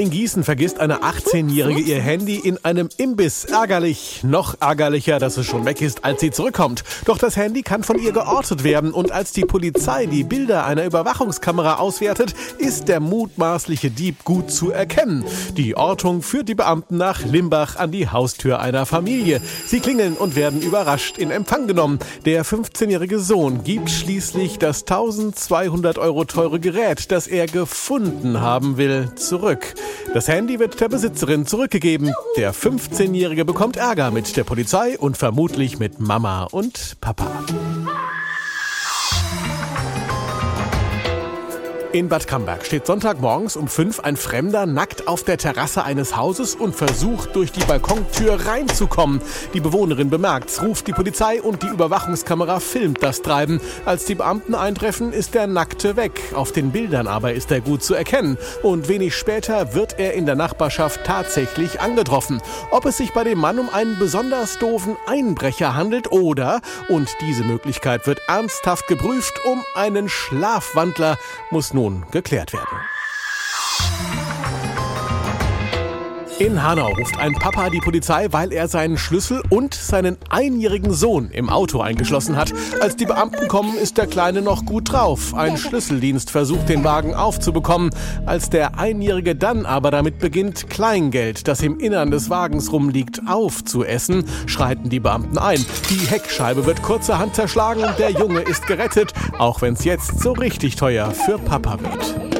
In Gießen vergisst eine 18-Jährige ihr Handy in einem Imbiss. Ärgerlich. Noch ärgerlicher, dass es schon weg ist, als sie zurückkommt. Doch das Handy kann von ihr geortet werden und als die Polizei die Bilder einer Überwachungskamera auswertet, ist der mutmaßliche Dieb gut zu erkennen. Die Ortung führt die Beamten nach Limbach an die Haustür einer Familie. Sie klingeln und werden überrascht in Empfang genommen. Der 15-jährige Sohn gibt schließlich das 1200 Euro teure Gerät, das er gefunden haben will, zurück. Das Handy wird der Besitzerin zurückgegeben. Der 15-Jährige bekommt Ärger mit der Polizei und vermutlich mit Mama und Papa. In Bad Camberg steht Sonntagmorgens um fünf ein Fremder nackt auf der Terrasse eines Hauses und versucht durch die Balkontür reinzukommen. Die Bewohnerin bemerkt's, ruft die Polizei und die Überwachungskamera filmt das Treiben. Als die Beamten eintreffen, ist der Nackte weg. Auf den Bildern aber ist er gut zu erkennen. Und wenig später wird er in der Nachbarschaft tatsächlich angetroffen. Ob es sich bei dem Mann um einen besonders doofen Einbrecher handelt oder, und diese Möglichkeit wird ernsthaft geprüft, um einen Schlafwandler, muss nun geklärt werden. In Hanau ruft ein Papa die Polizei, weil er seinen Schlüssel und seinen einjährigen Sohn im Auto eingeschlossen hat. Als die Beamten kommen, ist der Kleine noch gut drauf. Ein Schlüsseldienst versucht, den Wagen aufzubekommen. Als der Einjährige dann aber damit beginnt, Kleingeld, das im Innern des Wagens rumliegt, aufzuessen, schreiten die Beamten ein. Die Heckscheibe wird kurzerhand zerschlagen. Der Junge ist gerettet, auch wenn es jetzt so richtig teuer für Papa wird.